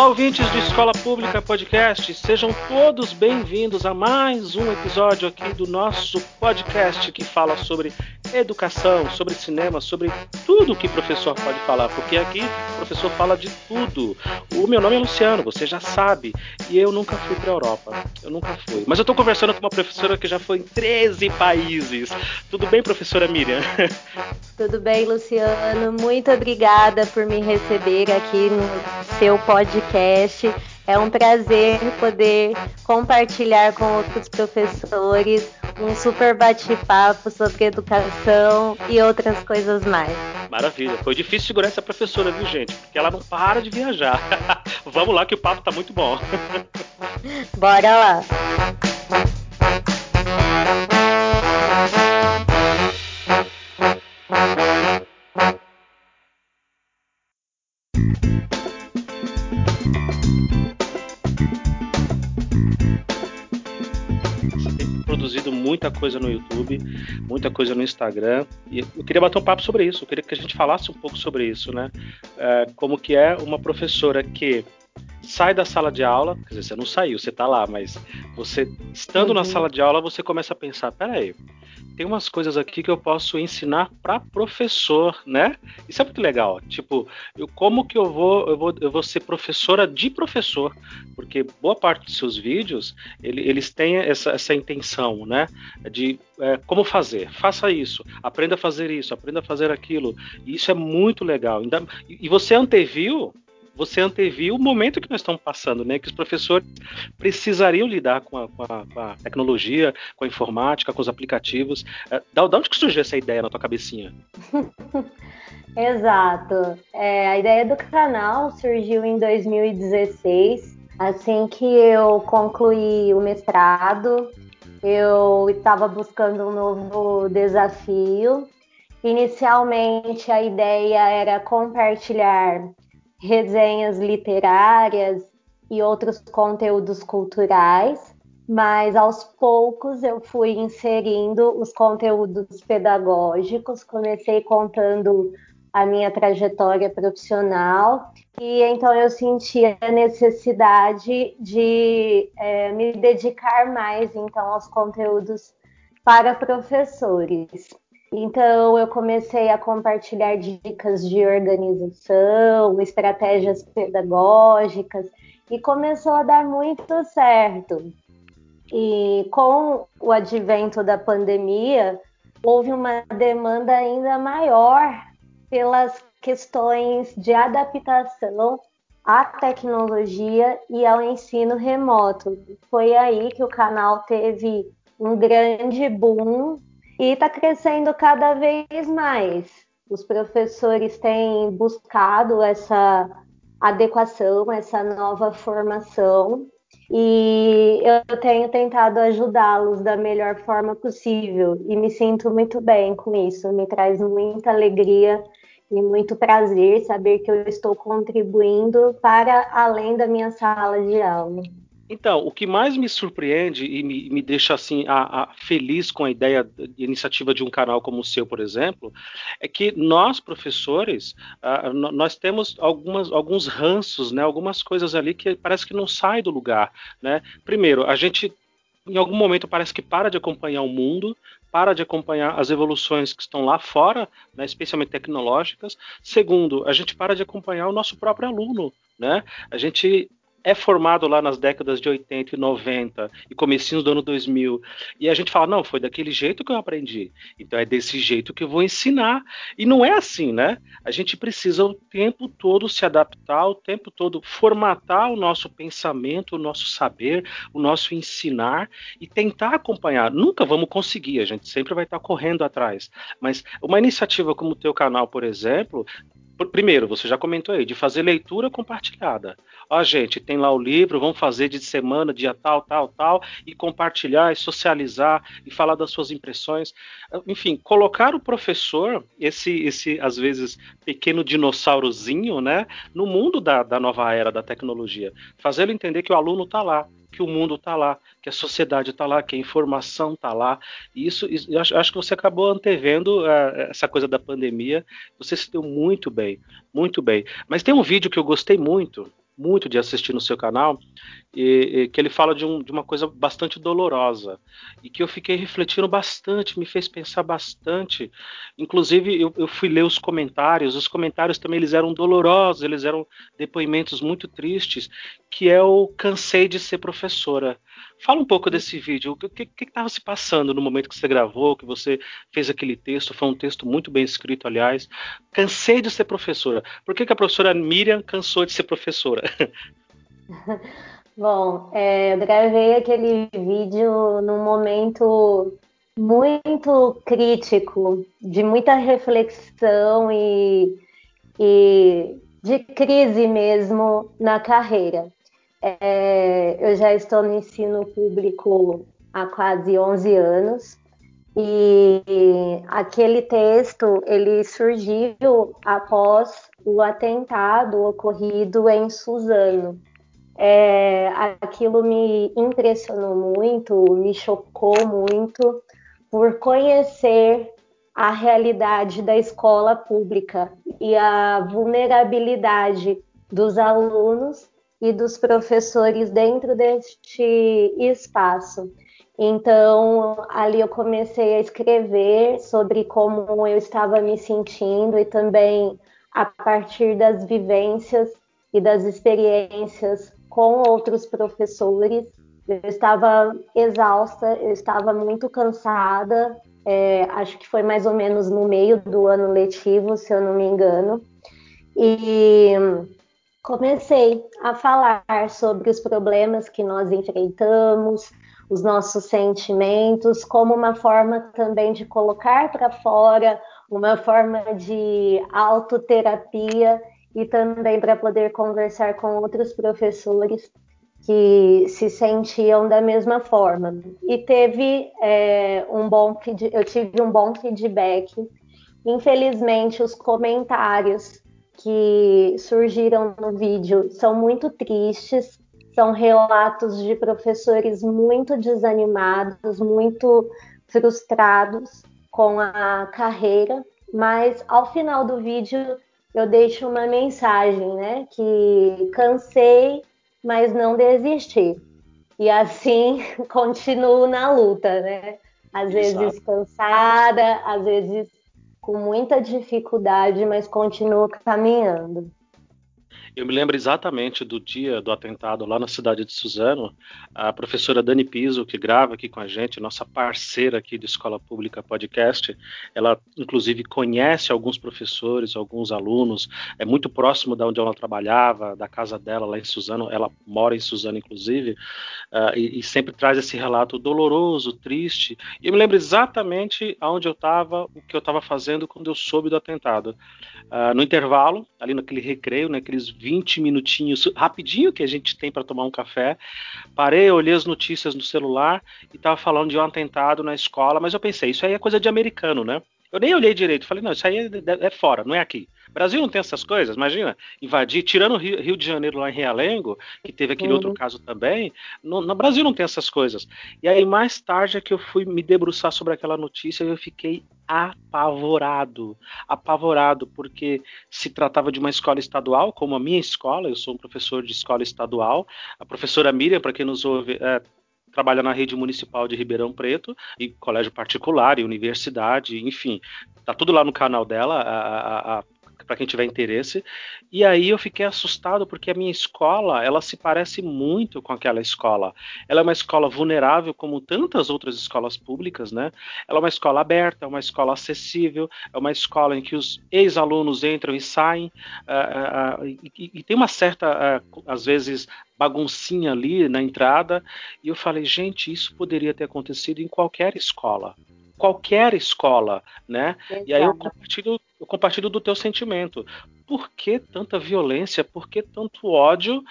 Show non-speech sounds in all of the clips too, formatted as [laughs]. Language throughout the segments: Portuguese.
Olá, ouvintes do Escola Pública Podcast, sejam todos bem-vindos a mais um episódio aqui do nosso podcast que fala sobre educação, sobre cinema, sobre tudo que professor pode falar, porque aqui o professor fala de tudo. O meu nome é Luciano, você já sabe, e eu nunca fui para Europa, eu nunca fui. Mas eu estou conversando com uma professora que já foi em 13 países. Tudo bem, professora Miriam? [laughs] Tudo bem, Luciano. Muito obrigada por me receber aqui no seu podcast. É um prazer poder compartilhar com outros professores um super bate-papo sobre educação e outras coisas mais. Maravilha. Foi difícil segurar essa professora, viu, gente? Porque ela não para de viajar. [laughs] Vamos lá que o papo tá muito bom. [laughs] Bora lá. Muita coisa no YouTube, muita coisa no Instagram. E eu queria bater um papo sobre isso, eu queria que a gente falasse um pouco sobre isso, né? É, como que é uma professora que sai da sala de aula, quer dizer, você não saiu, você está lá, mas você estando uhum. na sala de aula, você começa a pensar, peraí, tem umas coisas aqui que eu posso ensinar para professor, né? Isso é muito legal. Tipo, eu, como que eu vou, eu vou, eu vou ser professora de professor? Porque boa parte dos seus vídeos, ele, eles têm essa, essa intenção, né? De é, como fazer, faça isso, aprenda a fazer isso, aprenda a fazer aquilo. E isso é muito legal. E você anteviu você anteviu o momento que nós estamos passando, né? Que os professores precisariam lidar com a, com a, com a tecnologia, com a informática, com os aplicativos. É, da, onde que surgiu essa ideia na tua cabecinha? [laughs] Exato. É, a ideia do canal surgiu em 2016, assim que eu concluí o mestrado. Eu estava buscando um novo desafio. Inicialmente, a ideia era compartilhar resenhas literárias e outros conteúdos culturais, mas aos poucos eu fui inserindo os conteúdos pedagógicos, comecei contando a minha trajetória profissional e então eu senti a necessidade de é, me dedicar mais então aos conteúdos para professores. Então, eu comecei a compartilhar dicas de organização, estratégias pedagógicas, e começou a dar muito certo. E com o advento da pandemia, houve uma demanda ainda maior pelas questões de adaptação à tecnologia e ao ensino remoto. Foi aí que o canal teve um grande boom e está crescendo cada vez mais. Os professores têm buscado essa adequação, essa nova formação, e eu tenho tentado ajudá-los da melhor forma possível e me sinto muito bem com isso. Me traz muita alegria e muito prazer saber que eu estou contribuindo para além da minha sala de aula. Então, o que mais me surpreende e me, me deixa assim a, a feliz com a ideia de iniciativa de um canal como o seu, por exemplo, é que nós professores uh, nós temos algumas, alguns ranços, né, algumas coisas ali que parece que não sai do lugar, né? Primeiro, a gente em algum momento parece que para de acompanhar o mundo, para de acompanhar as evoluções que estão lá fora, né, especialmente tecnológicas. Segundo, a gente para de acompanhar o nosso próprio aluno, né? A gente é formado lá nas décadas de 80 e 90 e comecinho do ano 2000 e a gente fala não foi daquele jeito que eu aprendi. Então é desse jeito que eu vou ensinar. E não é assim né? A gente precisa o tempo todo se adaptar o tempo todo formatar o nosso pensamento o nosso saber o nosso ensinar e tentar acompanhar. Nunca vamos conseguir a gente sempre vai estar correndo atrás. Mas uma iniciativa como o teu canal por exemplo primeiro, você já comentou aí, de fazer leitura compartilhada. Ó, gente, tem lá o livro, vamos fazer de semana, dia tal, tal, tal, e compartilhar, e socializar, e falar das suas impressões. Enfim, colocar o professor, esse, esse às vezes, pequeno dinossaurozinho, né, no mundo da, da nova era da tecnologia. Fazê-lo entender que o aluno está lá, que o mundo está lá, que a sociedade está lá, que a informação está lá. E isso, isso acho, acho, que você acabou antevendo uh, essa coisa da pandemia. Você se deu muito bem, muito bem. Mas tem um vídeo que eu gostei muito, muito de assistir no seu canal, e, e, que ele fala de, um, de, uma coisa bastante dolorosa e que eu fiquei refletindo bastante, me fez pensar bastante. Inclusive, eu, eu, fui ler os comentários, os comentários também eles eram dolorosos, eles eram depoimentos muito tristes, que é o cansei de ser professora. Fala um pouco desse vídeo, o que estava se passando no momento que você gravou, que você fez aquele texto, foi um texto muito bem escrito, aliás. Cansei de ser professora. Por que, que a professora Miriam cansou de ser professora? [laughs] Bom, é, eu gravei aquele vídeo num momento muito crítico, de muita reflexão e, e de crise mesmo na carreira. É, eu já estou no ensino público há quase 11 anos e aquele texto ele surgiu após o atentado ocorrido em Suzano. É, aquilo me impressionou muito, me chocou muito por conhecer a realidade da escola pública e a vulnerabilidade dos alunos e dos professores dentro deste espaço. Então, ali eu comecei a escrever sobre como eu estava me sentindo e também a partir das vivências e das experiências com outros professores. Eu estava exausta, eu estava muito cansada. É, acho que foi mais ou menos no meio do ano letivo, se eu não me engano. E comecei a falar sobre os problemas que nós enfrentamos, os nossos sentimentos, como uma forma também de colocar para fora, uma forma de autoterapia e também para poder conversar com outros professores que se sentiam da mesma forma. E teve é, um bom eu tive um bom feedback. Infelizmente, os comentários que surgiram no vídeo são muito tristes, são relatos de professores muito desanimados, muito frustrados com a carreira, mas ao final do vídeo eu deixo uma mensagem, né? Que cansei, mas não desisti. E assim [laughs] continuo na luta, né? Às Exato. vezes cansada, às vezes com muita dificuldade, mas continuo caminhando. Eu me lembro exatamente do dia do atentado lá na cidade de Suzano. A professora Dani Piso, que grava aqui com a gente, nossa parceira aqui do Escola Pública Podcast, ela inclusive conhece alguns professores, alguns alunos, é muito próximo da onde ela trabalhava, da casa dela lá em Suzano. Ela mora em Suzano, inclusive, uh, e, e, sempre traz esse relato doloroso, triste. E eu me lembro exatamente aonde eu estava, o que eu estava fazendo quando eu soube do atentado. Uh, no intervalo, ali naquele recreio, naqueles 20 minutinhos, rapidinho que a gente tem para tomar um café. Parei, olhei as notícias no celular e estava falando de um atentado na escola, mas eu pensei, isso aí é coisa de americano, né? Eu nem olhei direito, falei, não, isso aí é, é fora, não é aqui. Brasil não tem essas coisas, imagina, invadir, tirando Rio, Rio de Janeiro lá em Realengo, que teve aquele uhum. outro caso também, no, no, Brasil não tem essas coisas. E aí mais tarde é que eu fui me debruçar sobre aquela notícia e eu fiquei apavorado, apavorado, porque se tratava de uma escola estadual, como a minha escola, eu sou um professor de escola estadual, a professora Miriam, para quem nos ouve, é, trabalha na rede municipal de Ribeirão Preto, e colégio particular, e universidade, enfim, tá tudo lá no canal dela, a, a, para quem tiver interesse. E aí eu fiquei assustado porque a minha escola, ela se parece muito com aquela escola. Ela é uma escola vulnerável como tantas outras escolas públicas, né? Ela é uma escola aberta, é uma escola acessível, é uma escola em que os ex-alunos entram e saem, uh, uh, uh, e, e, tem uma certa, às vezes, baguncinha ali na entrada, e eu falei, gente, isso poderia ter acontecido em qualquer escola qualquer escola, né? Exato. E aí eu compartilho, eu compartilho do teu sentimento. Por que tanta violência? Por que tanto ódio?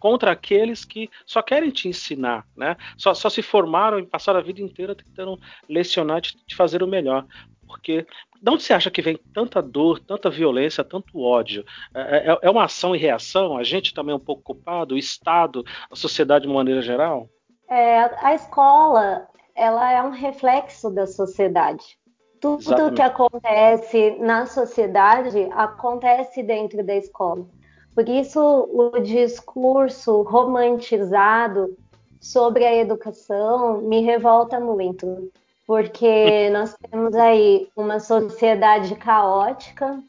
contra aqueles que só querem te ensinar, né? Só, só se formaram e passaram a vida inteira tentando lecionar, te, te fazer o melhor. Porque de onde você acha que vem tanta dor, tanta violência, tanto ódio? É, é, é uma ação e reação? A gente também é um pouco culpado? O Estado, a sociedade de uma maneira geral? É, a escola ela é um reflexo da sociedade. Tudo Exatamente. que acontece na sociedade acontece dentro da escola. Por isso, o discurso romantizado sobre a educação me revolta muito, porque [laughs] nós temos aí uma sociedade caótica,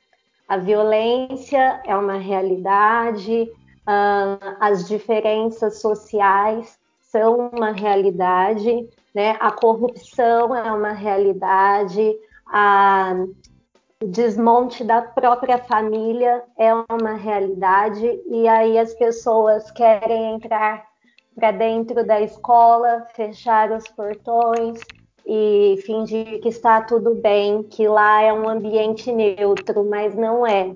a violência é uma realidade, as diferenças sociais são uma realidade, né? a corrupção é uma realidade, a desmonte da própria família é uma realidade e aí as pessoas querem entrar para dentro da escola, fechar os portões e fingir que está tudo bem, que lá é um ambiente neutro, mas não é.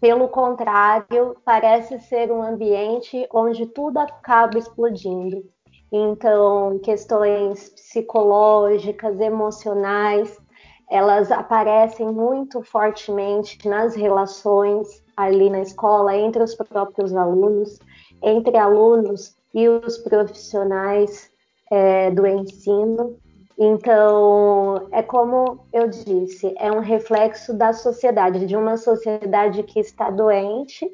Pelo contrário, parece ser um ambiente onde tudo acaba explodindo. Então, questões psicológicas, emocionais, elas aparecem muito fortemente nas relações ali na escola, entre os próprios alunos, entre alunos e os profissionais é, do ensino. Então, é como eu disse, é um reflexo da sociedade, de uma sociedade que está doente,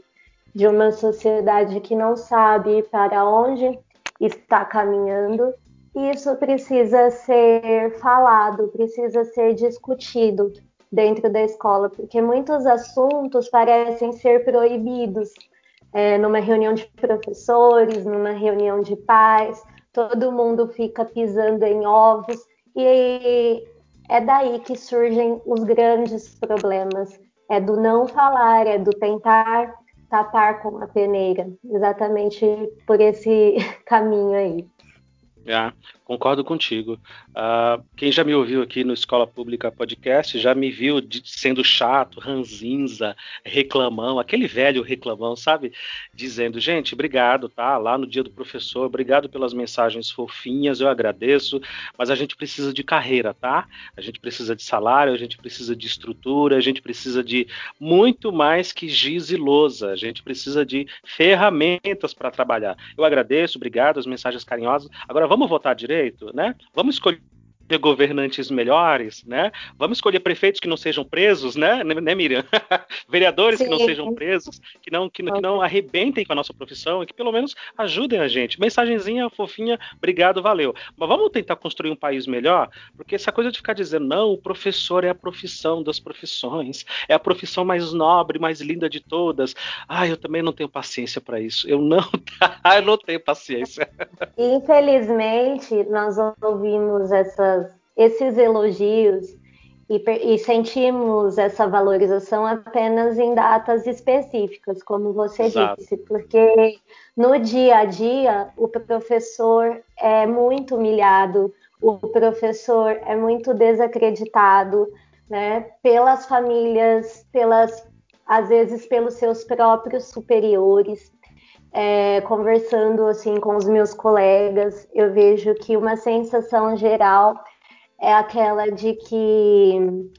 de uma sociedade que não sabe para onde está caminhando isso precisa ser falado, precisa ser discutido dentro da escola, porque muitos assuntos parecem ser proibidos é, numa reunião de professores, numa reunião de pais, todo mundo fica pisando em ovos, e é daí que surgem os grandes problemas. É do não falar, é do tentar tapar com a peneira, exatamente por esse [laughs] caminho aí. É, concordo contigo. Uh, quem já me ouviu aqui no Escola Pública Podcast já me viu de, sendo chato, ranzinza, reclamão, aquele velho reclamão, sabe? Dizendo, gente, obrigado, tá? Lá no dia do professor, obrigado pelas mensagens fofinhas, eu agradeço, mas a gente precisa de carreira, tá? A gente precisa de salário, a gente precisa de estrutura, a gente precisa de muito mais que giz e lousa, a gente precisa de ferramentas para trabalhar. Eu agradeço, obrigado, as mensagens carinhosas. Agora vamos votar direito, né? Vamos escolher governantes melhores, né? Vamos escolher prefeitos que não sejam presos, né, né, né Miriam? [laughs] Vereadores Sim. que não sejam presos, que não, que, que, não arrebentem com a nossa profissão e que pelo menos ajudem a gente. Mensagenzinha fofinha, obrigado, valeu. Mas vamos tentar construir um país melhor, porque essa coisa de ficar dizendo, não, o professor é a profissão das profissões, é a profissão mais nobre, mais linda de todas. Ah, eu também não tenho paciência para isso. Eu não, [laughs] eu não tenho paciência. Infelizmente, nós ouvimos essas esses elogios e, e, sentimos essa valorização apenas em datas específicas, como você Exato. disse, porque no dia a dia o professor é muito humilhado, o professor é muito desacreditado, né, pelas famílias, pelas às vezes pelos seus próprios superiores. É, conversando assim com os meus colegas, eu vejo que uma sensação geral é aquela de que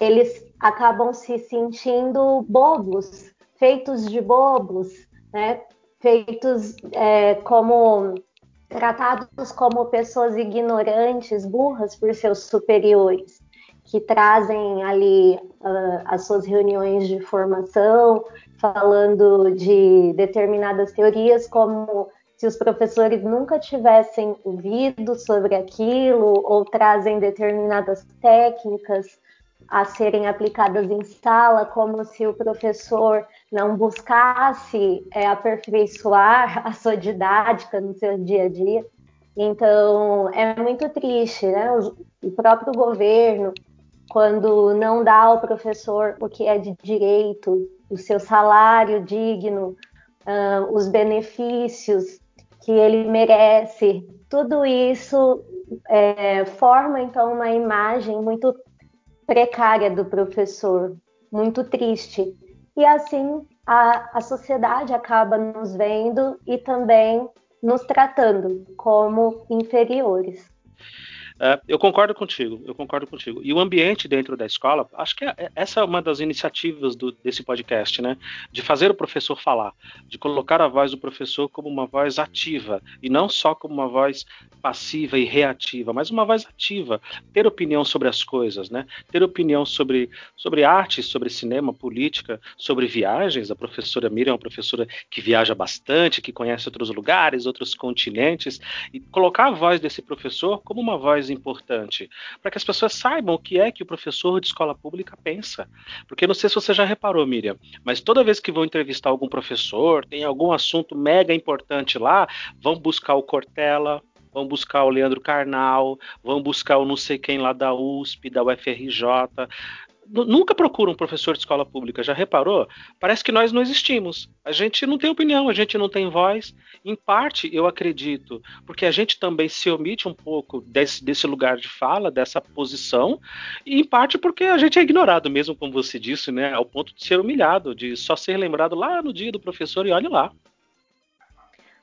eles acabam se sentindo bobos, feitos de bobos, né? feitos é, como tratados como pessoas ignorantes, burras por seus superiores, que trazem ali uh, as suas reuniões de formação, falando de determinadas teorias como se os professores nunca tivessem ouvido sobre aquilo ou trazem determinadas técnicas a serem aplicadas em sala, como se o professor não buscasse é, aperfeiçoar [laughs] a sua didática no seu dia a dia. Então, é muito triste, né? O próprio governo, quando não dá ao professor o que é de direito, o seu salário digno, uh, os benefícios que ele merece. Tudo isso é, forma então uma imagem muito precária do professor, muito triste. E assim a, a sociedade acaba nos vendo e também nos tratando como inferiores. É, eu concordo contigo, eu concordo contigo. E o ambiente dentro da escola, acho que é, é, essa é uma das iniciativas do, desse podcast, né? De fazer o professor falar, de colocar a voz do professor como uma voz ativa e não só como uma voz passiva e reativa, mas uma voz ativa, ter opinião sobre as coisas, né? Ter opinião sobre, sobre arte, sobre cinema, política, sobre viagens. A professora Miriam é uma professora que viaja bastante, que conhece outros lugares, outros continentes, e colocar a voz desse professor como uma voz importante, para que as pessoas saibam o que é que o professor de escola pública pensa. Porque não sei se você já reparou, Miriam, mas toda vez que vão entrevistar algum professor, tem algum assunto mega importante lá, vão buscar o Cortella, vão buscar o Leandro Carnal, vão buscar o não sei quem lá da USP, da UFRJ nunca procura um professor de escola pública, já reparou? Parece que nós não existimos. A gente não tem opinião, a gente não tem voz. Em parte, eu acredito, porque a gente também se omite um pouco desse, desse lugar de fala, dessa posição, e em parte porque a gente é ignorado mesmo, como você disse, né? Ao ponto de ser humilhado, de só ser lembrado lá no dia do professor e olhe lá.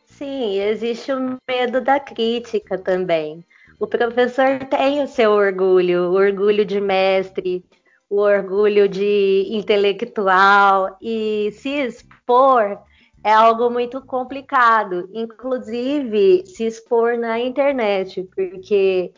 Sim, existe o medo da crítica também. O professor tem o seu orgulho, o orgulho de mestre, o orgulho de intelectual e se expor é algo muito complicado, inclusive se expor na internet, porque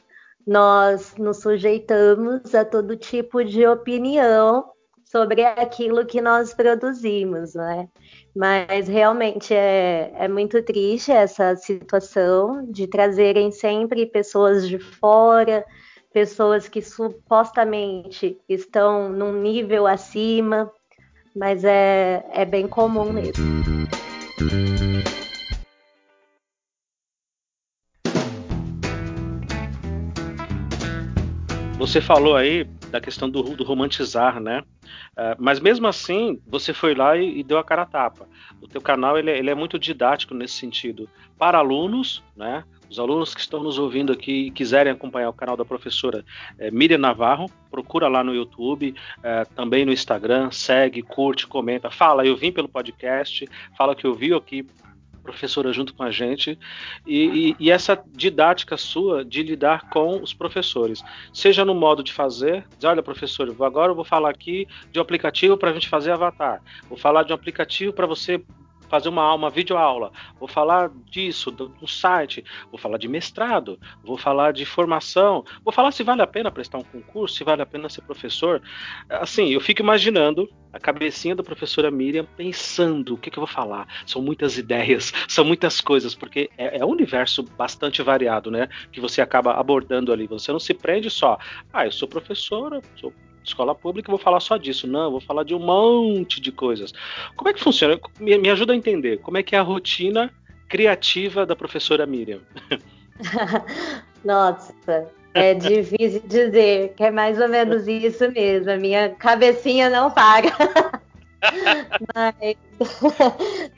nós nos sujeitamos a todo tipo de opinião sobre aquilo que nós produzimos, né? Mas realmente é, é muito triste essa situação de trazerem sempre pessoas de fora, pessoas que supostamente estão num nível acima, mas é, é bem comum mesmo. Você falou aí da questão do, do romantizar, né? Uh, mas mesmo assim, você foi lá e, e, deu a cara a tapa. O teu canal ele, é, ele é muito didático nesse sentido. Para alunos, né? Os alunos que estão nos ouvindo aqui e quiserem acompanhar o canal da professora é, Miriam Navarro, procura lá no YouTube, é, também no Instagram, segue, curte, comenta, fala, eu vim pelo podcast, fala que eu vi aqui professora junto com a gente e, e, e, essa didática sua de lidar com os professores, seja no modo de fazer, dizer, olha professor, agora eu vou falar aqui de um aplicativo para a gente fazer avatar, vou falar de um aplicativo para você fazer uma, uma videoaula, vou falar disso, do, do, site, vou falar de mestrado, vou falar de formação, vou falar se vale a pena prestar um concurso, se vale a pena ser professor. Assim, eu fico imaginando a cabecinha da professora Miriam pensando o que, que eu vou falar. São muitas ideias, [laughs] são muitas coisas, porque é, é um universo bastante variado, né? Que você acaba abordando ali. Você não se prende só, ah, eu sou professora, sou escola pública, vou falar só disso. Não, vou falar de um monte de coisas. Como é que funciona? Me, me ajuda a entender. Como é que é a rotina criativa da professora Miriam? [laughs] Nossa, é [laughs] difícil dizer que é mais ou menos isso mesmo. A minha cabecinha não para. [laughs] Mas,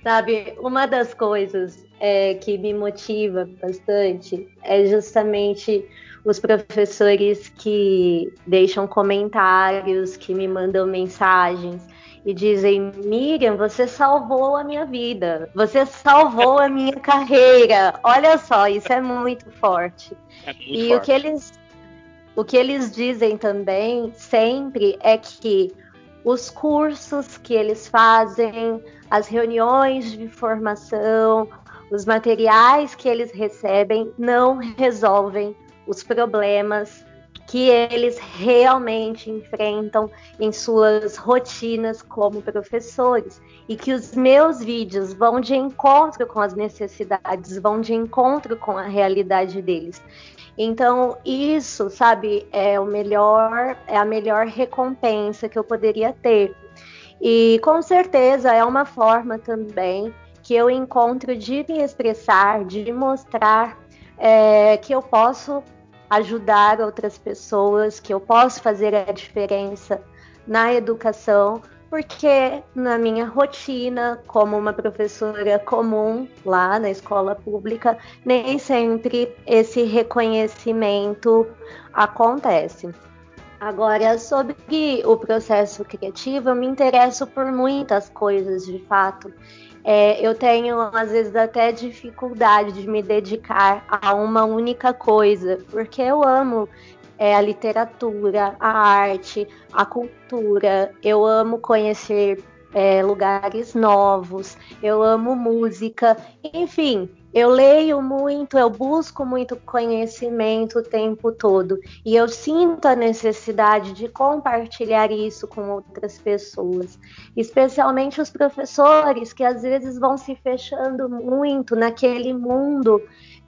sabe, uma das coisas é, que me motiva bastante é justamente os professores que deixam comentários, que me mandam mensagens e dizem: Miriam, você salvou a minha vida, você salvou a minha carreira. Olha só, isso é muito forte. É muito e forte. o que eles o que eles dizem também sempre é que os cursos que eles fazem, as reuniões de formação, os materiais que eles recebem não resolvem os problemas que eles realmente enfrentam em suas rotinas como professores e que os meus vídeos vão de encontro com as necessidades, vão de encontro com a realidade deles. Então, isso, sabe, é o melhor, é a melhor recompensa que eu poderia ter. E com certeza é uma forma também que eu encontro de me expressar, de mostrar é, que eu posso ajudar outras pessoas, que eu posso fazer a diferença na educação, porque na minha rotina, como uma professora comum lá na escola pública, nem sempre esse reconhecimento acontece. Agora, sobre o processo criativo, eu me interesso por muitas coisas de fato. É, eu tenho às vezes até dificuldade de me dedicar a uma única coisa, porque eu amo é, a literatura, a arte, a cultura, eu amo conhecer é, lugares novos, eu amo música, enfim, eu leio muito, eu busco muito conhecimento o tempo todo e eu sinto a necessidade de compartilhar isso com outras pessoas, especialmente os professores que às vezes vão se fechando muito naquele mundo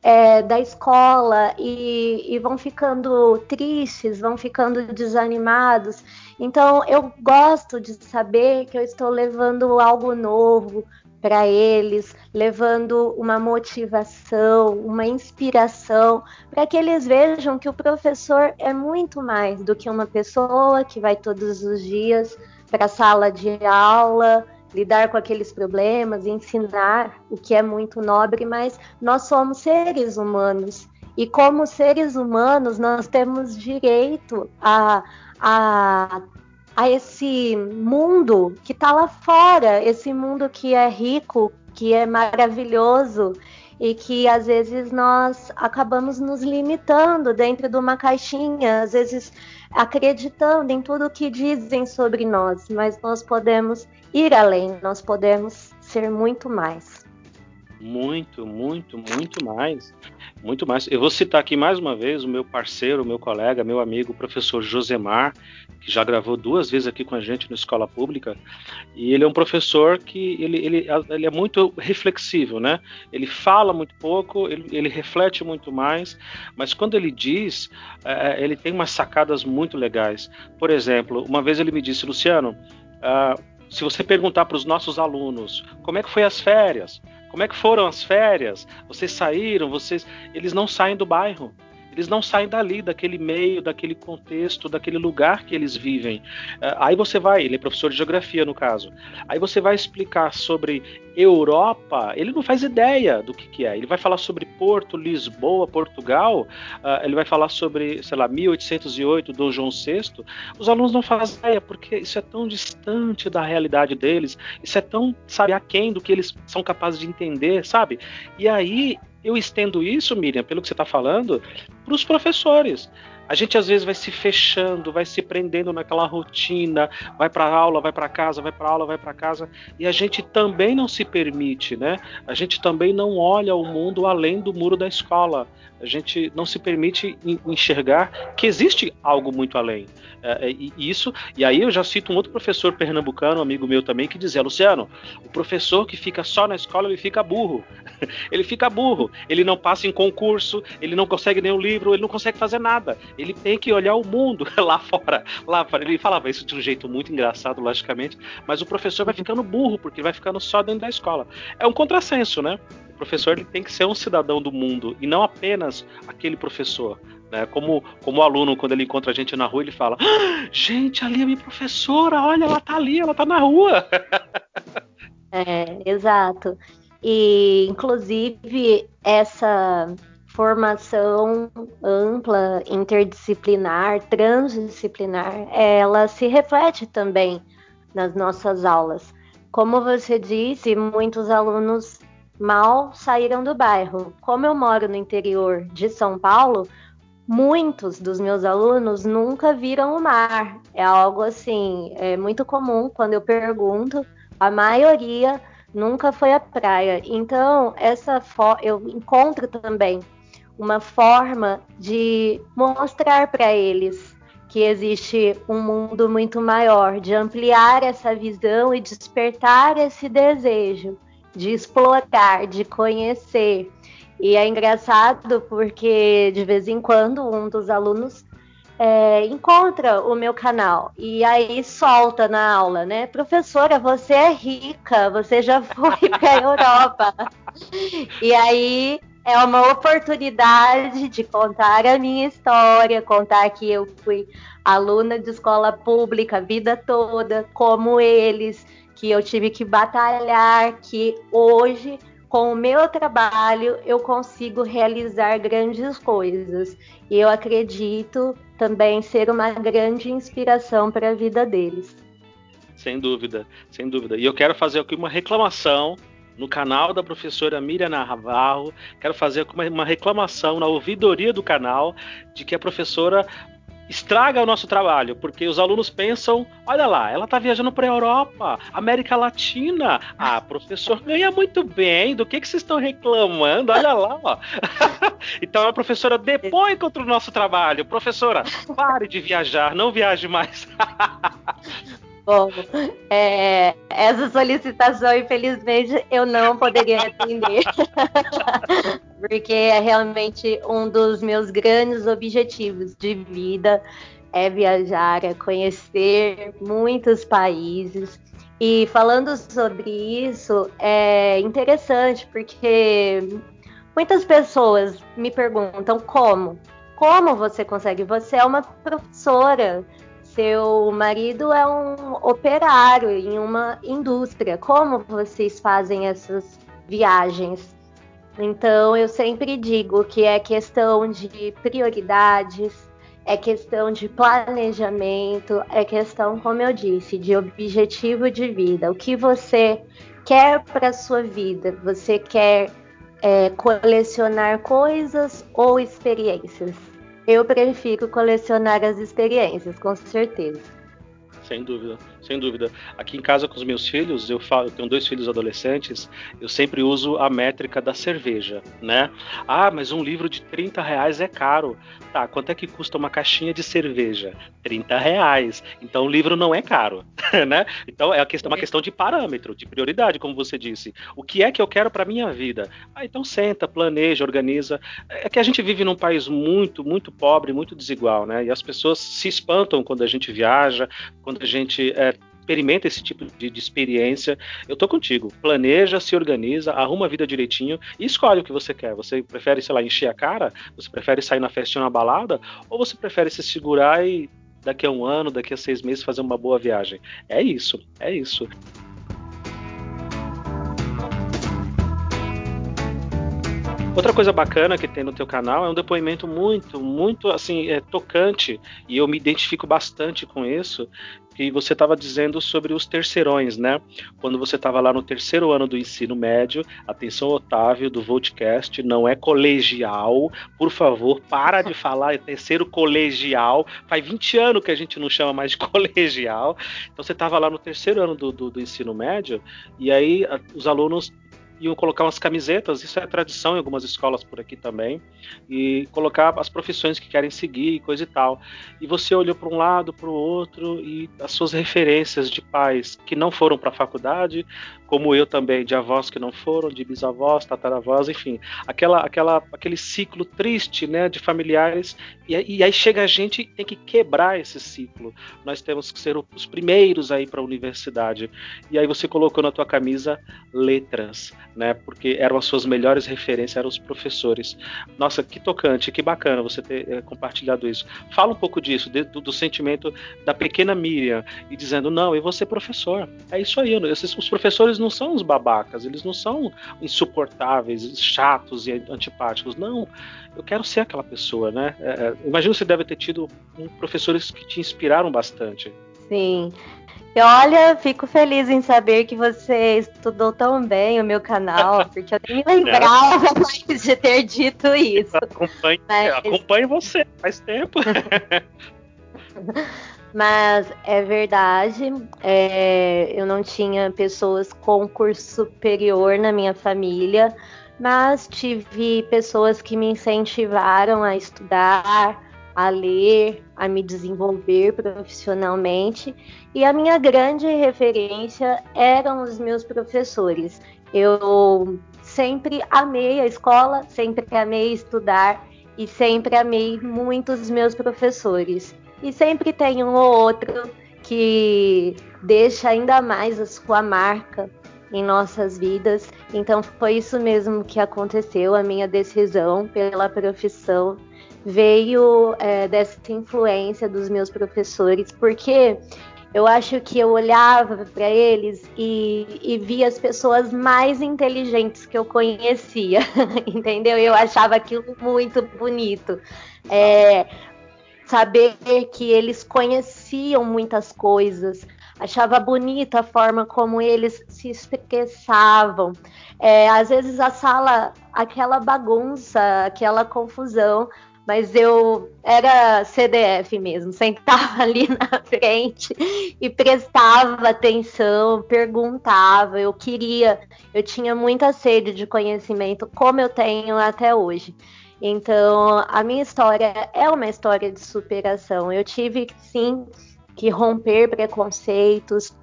é, da escola e, e, vão ficando tristes, vão ficando desanimados. Então, eu gosto de saber que eu estou levando algo novo para eles, levando uma motivação, uma inspiração, para que eles vejam que o professor é muito mais do que uma pessoa que vai todos os dias para a sala de aula lidar com aqueles problemas, ensinar o que é muito nobre, mas nós somos seres humanos. E como seres humanos, nós temos direito a, a, a esse mundo que está lá fora, esse mundo que é rico, que é maravilhoso e que às vezes nós acabamos nos limitando dentro de uma caixinha, às vezes acreditando em tudo que dizem sobre nós, mas nós podemos ir além, nós podemos ser muito mais. Muito, muito, muito mais. Muito mais. Eu vou citar aqui mais uma vez o meu parceiro, meu colega, meu amigo, professor Josemar, que já gravou duas vezes aqui com a gente na escola pública. E ele é um professor que ele, ele, ele é muito reflexivo, né? Ele fala muito pouco, ele, ele reflete muito mais, mas quando ele diz, é, é ele tem umas sacadas muito legais. Por exemplo, uma vez ele me disse, Luciano, uh, se você perguntar para os nossos alunos como é que foi as férias, como é que foram as férias, vocês saíram, vocês, eles não saem do bairro. Eles não saem dali, daquele meio, daquele contexto, daquele lugar que eles vivem. Uh, aí você vai, ele é professor de geografia no caso. Aí você vai explicar sobre Europa, ele não faz ideia do que, que é. Ele vai falar sobre Porto, Lisboa, Portugal. Uh, ele vai falar sobre, sei lá, 1808, Dom João VI. Os alunos não fazem ideia porque isso é tão distante da realidade deles. Isso é tão, sabe, aquém do que eles são capazes de entender, sabe? E aí eu estendo isso, Miriam, pelo que você está falando, para os professores. A gente às vezes vai se fechando, vai se prendendo naquela rotina, vai para aula, vai para casa, vai para aula, vai para casa, e a gente também não se permite, né? A gente também não olha o mundo além do muro da escola. A gente não se permite enxergar que existe algo muito além. É, é, e isso, e aí eu já cito um outro professor pernambucano, amigo meu também, que dizia, Luciano, o professor que fica só na escola, ele fica burro. [laughs] ele fica burro, ele não passa em concurso, ele não consegue nenhum livro, ele não consegue fazer nada. Ele tem que olhar o mundo [laughs] lá fora. Lá fora. Ele falava isso de um jeito muito engraçado, logicamente, mas o professor vai ficando burro, porque ele vai ficando só dentro da escola. É um contrassenso, né? O professor ele tem que ser um cidadão do mundo e não apenas aquele professor. Né? Como, como o aluno, quando ele encontra a gente na rua, ele fala: ah, Gente, ali é minha professora, olha, ela tá ali, ela tá na rua. [laughs] É, exato. E, inclusive, essa formação ampla, interdisciplinar, transdisciplinar, ela se reflete também nas nossas aulas. Como você disse, muitos alunos mal saíram do bairro. Como eu moro no interior de São Paulo, muitos dos meus alunos nunca viram o mar. É algo assim, é muito comum quando eu pergunto, a maioria nunca foi à praia. Então, essa eu encontro também uma forma de mostrar para eles que existe um mundo muito maior, de ampliar essa visão e despertar esse desejo de explorar, de conhecer. E é engraçado porque de vez em quando um dos alunos é, encontra o meu canal e aí solta na aula, né? Professora, você é rica, você já foi [laughs] para a Europa. e aí é uma oportunidade de contar a minha história, contar que eu fui aluna de escola pública a vida toda, como eles, que eu tive que batalhar, que hoje, com o meu trabalho, eu consigo realizar grandes coisas. E eu acredito também ser uma grande inspiração para a vida deles. Sem dúvida, sem dúvida. E eu quero fazer aqui uma reclamação no canal da professora Miriam Navarro. Quero fazer uma reclamação na ouvidoria do canal de que a professora estraga o nosso trabalho, porque os alunos pensam: olha lá, ela está viajando para a Europa, América Latina. Ah, [laughs] professor ganha muito bem, do que, que vocês estão reclamando? Olha lá, ó. [laughs] então a professora depõe contra o nosso trabalho. Professora, pare de viajar, não viaje mais. [laughs] Bom, é, essa solicitação, infelizmente, eu não poderia atender, porque é realmente um dos meus grandes objetivos de vida é viajar, é conhecer muitos países. E falando sobre isso, é interessante porque muitas pessoas me perguntam como, como você consegue? Você é uma professora, seu marido é um operário em uma indústria. Como vocês fazem essas viagens? Então, eu sempre digo que é questão de prioridades, é questão de planejamento, é questão, como eu disse, de objetivo de vida. O que você quer para a sua vida? Você quer é, colecionar coisas ou experiências? Eu prefiro colecionar as experiências, com certeza. Sem dúvida, sem dúvida. Aqui em casa com os meus filhos, eu falo, eu tenho dois filhos adolescentes, eu sempre uso a métrica da cerveja, né? Ah, mas um livro de 30 reais é caro. Tá, quanto é que custa uma caixinha de cerveja? 30 reais. Então o livro não é caro, [laughs] né? Então é uma questão, de parâmetro, de prioridade, como você disse. O que é que eu quero para minha vida? Ah, então senta, planeja, organiza. É que a gente vive num país muito, muito pobre, muito desigual, né? E as pessoas se espantam quando a gente viaja, quando a gente é, experimenta esse tipo de, de, experiência. Eu tô contigo. Planeja, se organiza, arruma a vida direitinho e escolhe o que você quer. Você prefere, sei lá, encher a cara? Você prefere sair na festinha na balada? Ou você prefere se segurar e daqui a um ano, daqui a seis meses fazer uma boa viagem? É isso, é isso. Outra coisa bacana que tem no teu canal é um depoimento muito, muito assim, é, tocante, e eu me identifico bastante com isso, que você estava dizendo sobre os terceirões, né? Quando você estava lá no terceiro ano do ensino médio, atenção, Otávio, do Voltcast, não é colegial, por favor, para de falar é terceiro colegial. Faz 20 anos que a gente não chama mais de [laughs] colegial. Então você estava lá no terceiro ano do, do, do ensino médio, e aí a, os alunos iam colocar umas camisetas, isso é tradição em algumas escolas por aqui também, e colocar as profissões que querem seguir e coisa e tal. E você olhou para um lado, para o outro, e as suas referências de pais que não foram para a faculdade, como eu também, de avós que não foram, de bisavós, tataravós, enfim, aquela, aquela, aquele ciclo triste, né, de familiares, e, e aí chega a gente e tem que quebrar esse ciclo. Nós temos que ser os primeiros aí para a universidade. E aí você colocou na tua camisa letras, né, porque eram as suas melhores referências, eram os professores. Nossa, que tocante, que bacana você ter é, compartilhado isso. Fala um pouco disso, de, do, do, sentimento da pequena Miriam, e dizendo, não, eu vou ser professor. É isso aí, esses, os professores não são os babacas, eles não são insuportáveis, chatos e antipáticos. Não, eu quero ser aquela pessoa, né? É, é imagino que você deve ter tido um, professores que te inspiraram bastante. Sim. E olha, fico feliz em saber que você estudou tão bem o meu canal, [laughs] porque eu nem me lembrava mais de ter dito isso. Acompanhe, Mas... acompanhe você, faz tempo. [laughs] Mas é verdade, é, eu não tinha pessoas com curso superior na minha família, mas tive pessoas que me incentivaram a estudar, a ler, a me desenvolver profissionalmente. E a minha grande referência eram os meus professores. Eu sempre amei a escola, sempre amei estudar e sempre amei muito os meus professores. E sempre tem um ou outro que deixa ainda mais a sua marca em nossas vidas. Então foi isso mesmo que aconteceu. A minha decisão pela profissão veio é, dessa influência dos meus professores, porque eu acho que eu olhava para eles e, e via as pessoas mais inteligentes que eu conhecia, [laughs] entendeu? Eu achava aquilo muito bonito. É, saber que eles conheciam muitas coisas, achava bonita a forma como eles se expressavam. É, às vezes a sala, aquela bagunça, aquela confusão, mas eu era CDF mesmo, [laughs] sentava ali na frente e prestava atenção, perguntava, eu queria, eu tinha muita sede de conhecimento, como eu tenho até hoje. Então, a minha história é uma história de superação. Eu tive sim que romper preconceitos,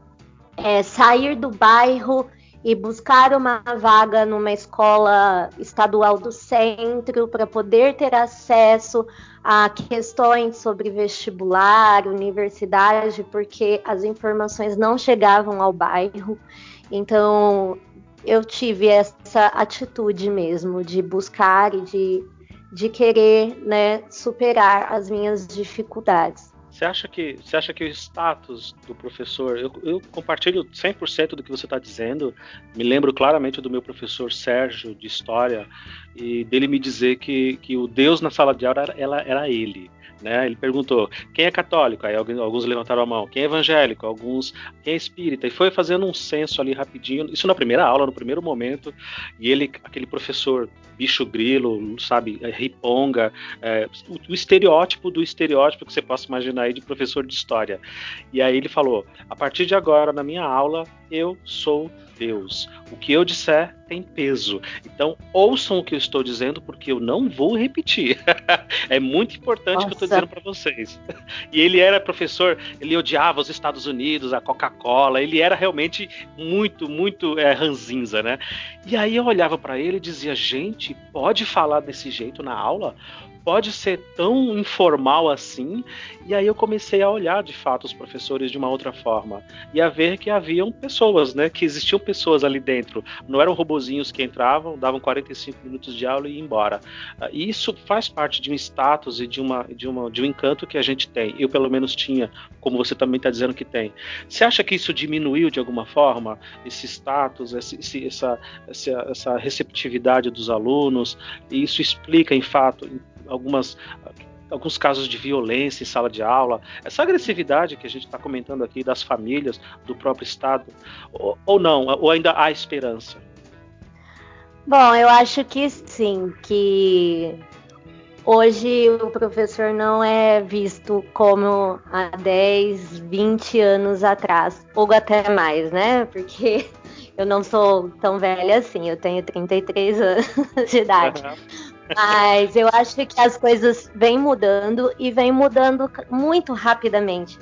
é, sair do bairro e buscar uma vaga numa escola estadual do centro para poder ter acesso a questões sobre vestibular, universidade, porque as informações não chegavam ao bairro. Então, eu tive essa atitude mesmo de buscar e de, de querer né, superar as minhas dificuldades. Você acha que você acha que o status do professor, eu, eu compartilho 100% do que você está dizendo. Me lembro claramente do meu professor Sérgio de história e dele me dizer que, que o Deus na sala de aula era, era ele. Né? Ele perguntou quem é católico, aí alguns levantaram a mão, quem é evangélico, alguns quem é espírita, e foi fazendo um censo ali rapidinho, isso na primeira aula, no primeiro momento, e ele, aquele professor bicho grilo, sabe, é, riponga, é, o, o, estereótipo do estereótipo que você possa imaginar aí de professor de história. E aí ele falou: a partir de agora, na minha aula, eu sou Deus. O que eu disser tem peso. Então, ouçam o que eu estou dizendo, porque eu não vou repetir. [laughs] é muito importante o que eu estou dizendo para vocês. E ele era professor, ele odiava os Estados Unidos, a Coca-Cola, ele era realmente muito, muito é, ranzinza, né? E aí eu olhava para ele e dizia: gente, pode falar desse jeito na aula? Pode ser tão informal assim. E aí eu comecei a olhar de fato os professores de uma outra forma e a ver que haviam pessoas, né? Que existiam pessoas ali dentro. Não eram robozinhos que entravam, davam 45 minutos de aula e iam embora. Ah, e isso faz parte de um status e de, uma, de, uma, de um encanto que a gente tem. Eu, pelo menos, tinha, como você também está dizendo que tem. Você acha que isso diminuiu de alguma forma? Esse status, esse, essa, essa, essa receptividade dos alunos? E isso explica, em fato, algumas alguns casos de violência em sala de aula, essa agressividade que a gente está comentando aqui das famílias, do próprio Estado, ou, ou, não, ou ainda há esperança? Bom, eu acho que sim, que hoje o professor não é visto como há 10, 20 anos atrás, ou até mais, né? Porque [laughs] eu não sou tão velha assim, eu tenho 33 anos de idade. Uhum. Mas eu acho que as coisas vêm mudando e vêm mudando muito rapidamente.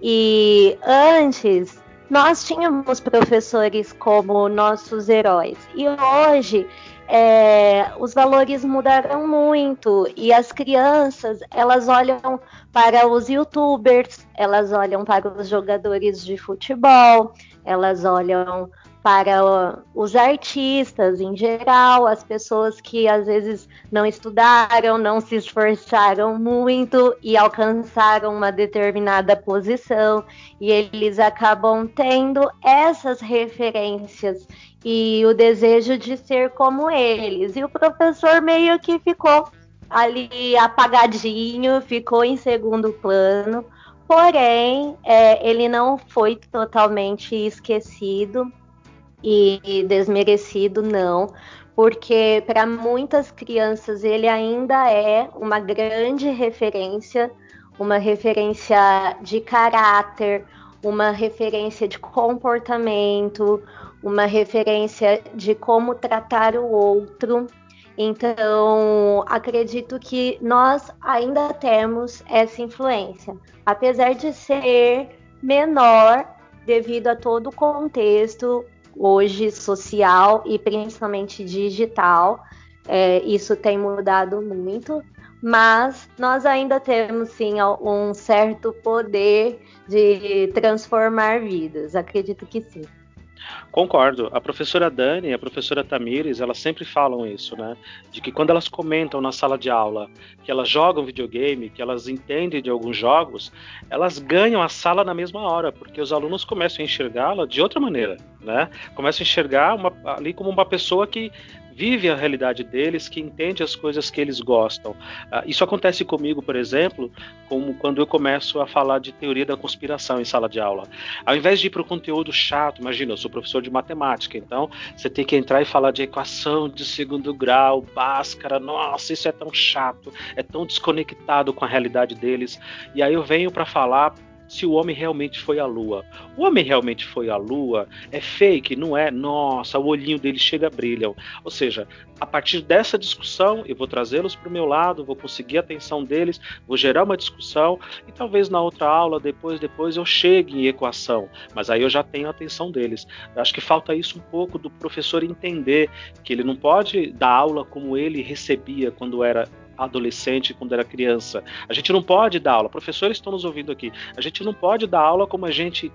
E antes nós tínhamos professores como nossos heróis. E hoje é, os valores mudaram muito e as crianças elas olham para os youtubers, elas olham para os jogadores de futebol, elas olham para os artistas em geral, as pessoas que às vezes não estudaram, não se esforçaram muito e alcançaram uma determinada posição, e eles acabam tendo essas referências e o desejo de ser como eles. E o professor meio que ficou ali apagadinho, ficou em segundo plano. Porém, é, ele não foi totalmente esquecido e desmerecido, não, porque para muitas crianças ele ainda é uma grande referência, uma referência de caráter, uma referência de comportamento, uma referência de como tratar o outro. Então, acredito que nós ainda temos essa influência, apesar de ser menor devido a todo o contexto hoje social e principalmente digital. É, isso tem mudado muito, mas nós ainda temos sim um certo poder de transformar vidas. Acredito que sim. Concordo. A professora Dani e a professora Tamires, elas sempre falam isso, né? De que quando elas comentam na sala de aula que elas jogam videogame, que elas entendem de alguns jogos, elas ganham a sala na mesma hora, porque os alunos começam a enxergá-la de outra maneira, né? Começam a enxergar uma, ali como uma pessoa que vive a realidade deles, que entende as coisas que eles gostam. Uh, isso acontece comigo, por exemplo, como quando eu começo a falar de teoria da conspiração em sala de aula. Ao invés de ir para o conteúdo chato, imagina, eu sou professor de matemática, então você tem que entrar e falar de equação de segundo grau, Bhaskara, nossa, isso é tão chato, é tão desconectado com a realidade deles. E aí eu venho para falar se o homem realmente foi à lua. O homem realmente foi à lua? É fake? Não é? Nossa, o olhinho dele chega a brilhar. Ou seja, a partir dessa discussão, eu vou trazê-los para o meu lado, vou conseguir a atenção deles, vou gerar uma discussão e talvez na outra aula, depois, depois eu chegue em equação. Mas aí eu já tenho a atenção deles. Eu acho que falta isso um pouco do professor entender que ele não pode dar aula como ele recebia quando era adolescente, quando era criança. A gente não pode dar aula, professores estão nos ouvindo aqui, a gente não pode dar aula como a gente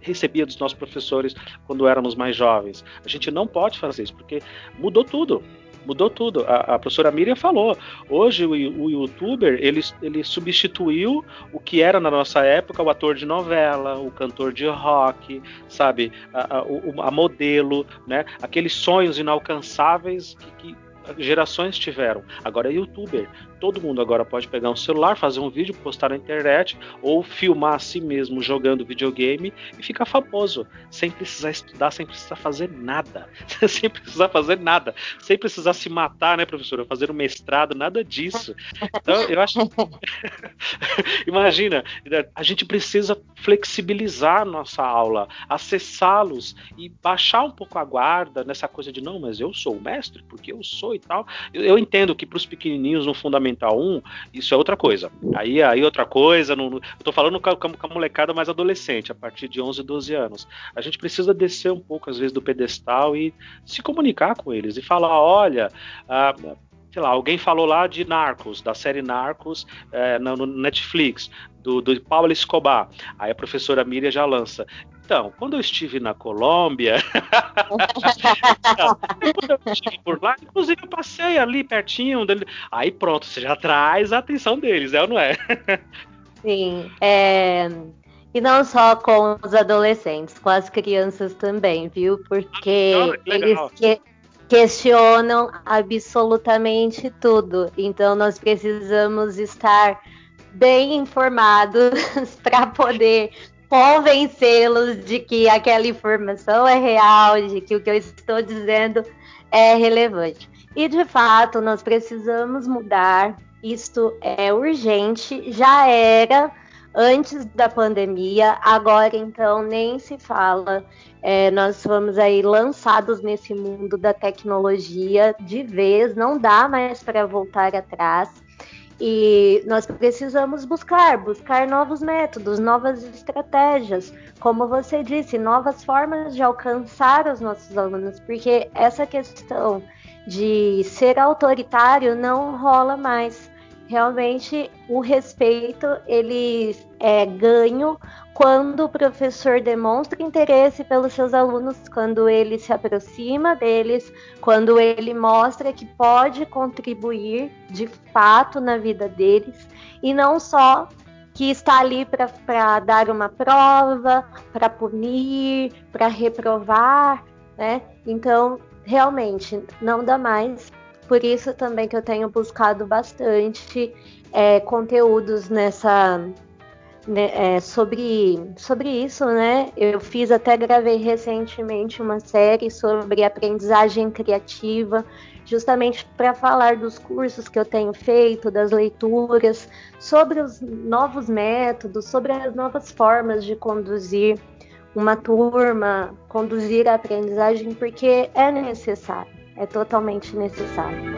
recebia dos nossos professores quando éramos mais jovens. A gente não pode fazer isso, porque mudou tudo. Mudou tudo. A, a professora Miriam falou. Hoje o, o youtuber ele, ele substituiu o que era na nossa época o ator de novela, o cantor de rock, sabe, a, a, a modelo, né? Aqueles sonhos inalcançáveis que, que gerações tiveram. Agora é youtuber. Todo mundo agora pode pegar um celular, fazer um vídeo, postar na internet ou filmar a si mesmo jogando videogame e ficar famoso, sem precisar estudar, sem precisar fazer nada. [laughs] sem precisar fazer nada. Sem precisar se matar, né, professora? Fazer um mestrado, nada disso. Então, eu acho. [laughs] Imagina, a gente precisa flexibilizar nossa aula, acessá-los e baixar um pouco a guarda nessa coisa de não, mas eu sou o mestre, porque eu sou e tal. Eu, eu entendo que para os pequenininhos no Fundamental 1, isso é outra coisa. Aí, aí outra coisa, no, eu tô falando com a, com a molecada mais adolescente, a partir de 11, 12 anos. A gente precisa descer um pouco, às vezes, do pedestal e se comunicar com eles e falar: olha. Ah, sei lá, alguém falou lá de Narcos, da série Narcos é, no, Netflix, do, do Paulo Escobar. Aí a professora Miriam já lança. Então, quando eu estive na Colômbia, [laughs] quando eu estive por lá, inclusive eu passei ali pertinho. Dele, aí pronto, você já traz a atenção deles, é ou não é? [laughs] Sim, é... e não só com os adolescentes, com as crianças também, viu? Porque ah, eles que questionam absolutamente tudo. Então nós precisamos estar bem informados [laughs] para poder convencê-los de que aquela informação é real, de que o que eu estou dizendo é relevante. E de fato, nós precisamos mudar. Isto é urgente, já era antes da pandemia, agora então nem se fala. É, nós fomos aí lançados nesse mundo da tecnologia de vez, não dá mais para voltar atrás. E nós precisamos buscar, buscar novos métodos, novas estratégias, como você disse, novas formas de alcançar os nossos alunos, porque essa questão de ser autoritário não rola mais realmente o respeito ele é ganho quando o professor demonstra interesse pelos seus alunos, quando ele se aproxima deles, quando ele mostra que pode contribuir de fato na vida deles e não só que está ali para dar uma prova, para punir, para reprovar, né? Então, realmente, não dá mais por isso também que eu tenho buscado bastante é, conteúdos nessa né, é, sobre, sobre isso, né? Eu fiz até gravei recentemente uma série sobre aprendizagem criativa, justamente para falar dos cursos que eu tenho feito, das leituras, sobre os novos métodos, sobre as novas formas de conduzir uma turma, conduzir a aprendizagem, porque é necessário é totalmente necessário.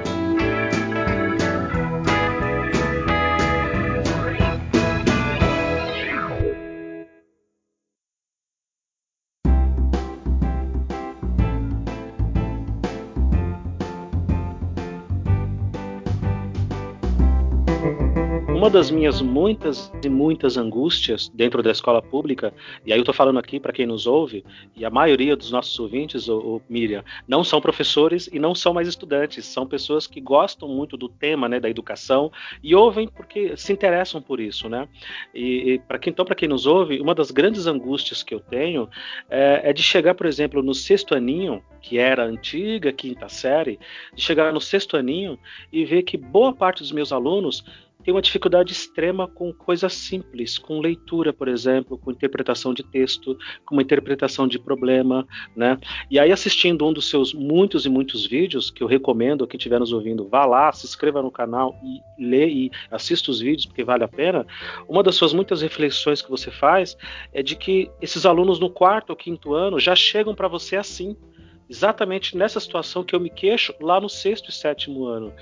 Uma das minhas muitas e muitas angústias dentro da escola pública, e aí eu estou falando aqui para quem nos ouve, e a maioria dos nossos ouvintes, o, Miriam, não são professores e não são mais estudantes, são pessoas que gostam muito do tema né, da educação e ouvem porque se interessam por isso. Né? E, e para quem, então, para quem nos ouve, uma das grandes angústias que eu tenho é, é de chegar, por exemplo, no sexto aninho, que era a antiga quinta série, de chegar no sexto aninho e ver que boa parte dos meus alunos tem uma dificuldade extrema com coisas simples, com leitura, por exemplo, com interpretação de texto, com uma interpretação de problema, né? E aí assistindo um dos seus muitos e muitos vídeos que eu recomendo, quem estiver nos ouvindo, vá lá, se inscreva no canal e lê e assista os vídeos porque vale a pena. Uma das suas muitas reflexões que você faz é de que esses alunos no quarto ou quinto ano já chegam para você assim, exatamente nessa situação que eu me queixo lá no sexto e sétimo ano.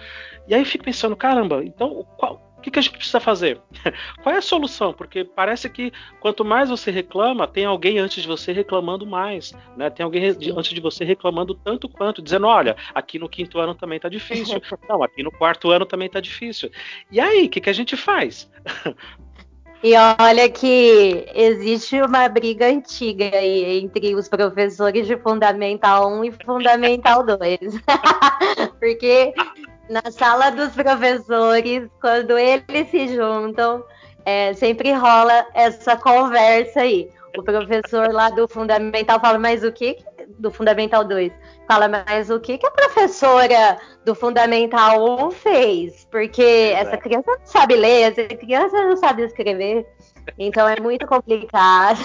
E aí eu fico pensando, caramba, então qual, o que, que, a gente precisa fazer? [laughs] Qual é a solução? Porque parece que quanto mais você reclama, tem alguém antes de você reclamando mais, né? Tem alguém antes de você reclamando tanto quanto, dizendo, olha, aqui no quinto ano também tá difícil. [laughs] Não, aqui no quarto ano também tá difícil. E aí, o que, que a gente faz? [laughs] E olha que existe uma briga antiga aí entre os professores de Fundamental 1 e Fundamental 2. Porque na sala dos professores, quando eles se juntam, é, sempre rola essa conversa aí. O professor lá do Fundamental fala, mas o que? Do Fundamental 2. Fala, mas o que, que a professora do Fundamental 1 fez? Porque essa criança não sabe ler, essa criança não sabe escrever. Então é muito complicado.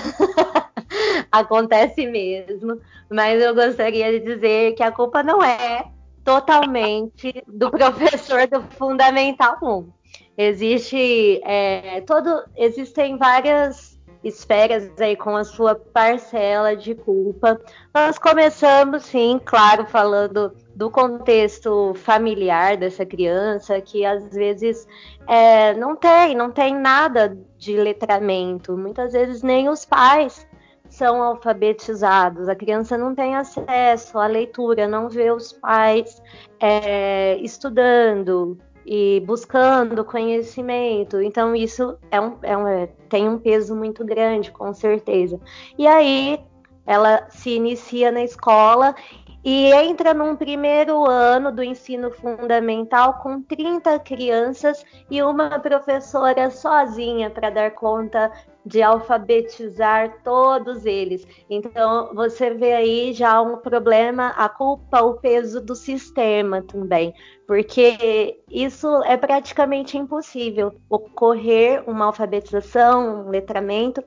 [laughs] Acontece mesmo. Mas eu gostaria de dizer que a culpa não é totalmente do professor do Fundamental 1. Existe é, todo, existem várias esferas aí com a sua parcela de culpa. Nós começamos, sim, claro, falando do contexto familiar dessa criança, que às vezes é, não tem, não tem nada de letramento. Muitas vezes nem os pais são alfabetizados, a criança não tem acesso à leitura, não vê os pais é, estudando e buscando conhecimento. Então, isso é um, é um, é, tem um peso muito grande, com certeza. E aí, ela se inicia na escola e entra num primeiro ano do ensino fundamental com 30 crianças e uma professora sozinha para dar conta de alfabetizar todos eles. Então, você vê aí já um problema, a culpa, o peso do sistema também, porque isso é praticamente impossível ocorrer uma alfabetização, um letramento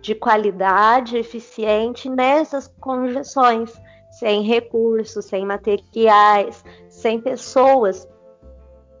de qualidade, eficiente nessas condições sem recursos, sem materiais, sem pessoas